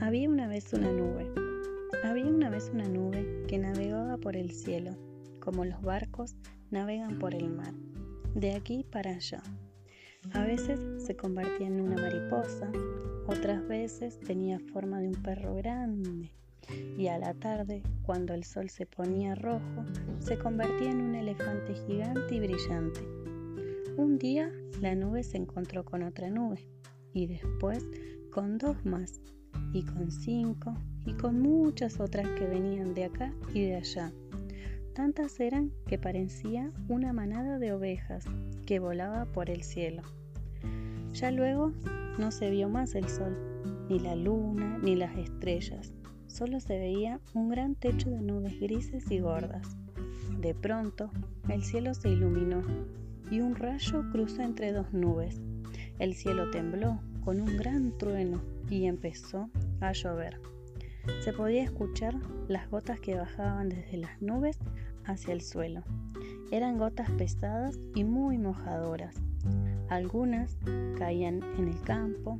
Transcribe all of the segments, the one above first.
Había una vez una nube. Había una vez una nube que navegaba por el cielo, como los barcos navegan por el mar, de aquí para allá. A veces se convertía en una mariposa, otras veces tenía forma de un perro grande, y a la tarde, cuando el sol se ponía rojo, se convertía en un elefante gigante y brillante. Un día la nube se encontró con otra nube, y después con dos más y con cinco y con muchas otras que venían de acá y de allá. Tantas eran que parecía una manada de ovejas que volaba por el cielo. Ya luego no se vio más el sol, ni la luna, ni las estrellas. Solo se veía un gran techo de nubes grises y gordas. De pronto, el cielo se iluminó y un rayo cruzó entre dos nubes. El cielo tembló con un gran trueno y empezó a llover. Se podía escuchar las gotas que bajaban desde las nubes hacia el suelo. Eran gotas pesadas y muy mojadoras. Algunas caían en el campo,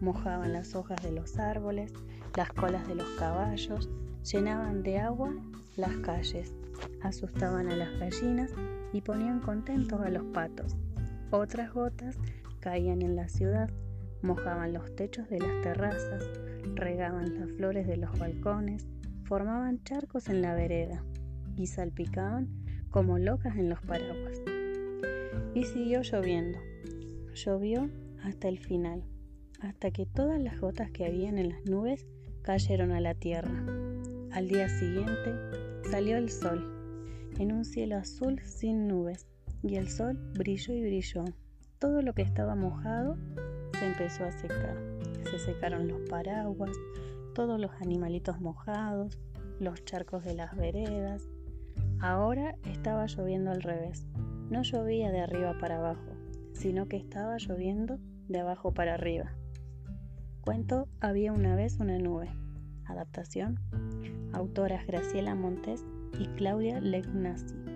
mojaban las hojas de los árboles, las colas de los caballos, llenaban de agua las calles, asustaban a las gallinas y ponían contentos a los patos. Otras gotas caían en la ciudad, mojaban los techos de las terrazas, regaban las flores de los balcones, formaban charcos en la vereda y salpicaban como locas en los paraguas. Y siguió lloviendo. Llovió hasta el final, hasta que todas las gotas que habían en las nubes cayeron a la tierra. Al día siguiente salió el sol, en un cielo azul sin nubes, y el sol brilló y brilló. Todo lo que estaba mojado se empezó a secar. Se secaron los paraguas, todos los animalitos mojados, los charcos de las veredas. Ahora estaba lloviendo al revés. No llovía de arriba para abajo, sino que estaba lloviendo de abajo para arriba. Cuento Había una vez una nube. Adaptación. Autoras Graciela Montes y Claudia Legnasi.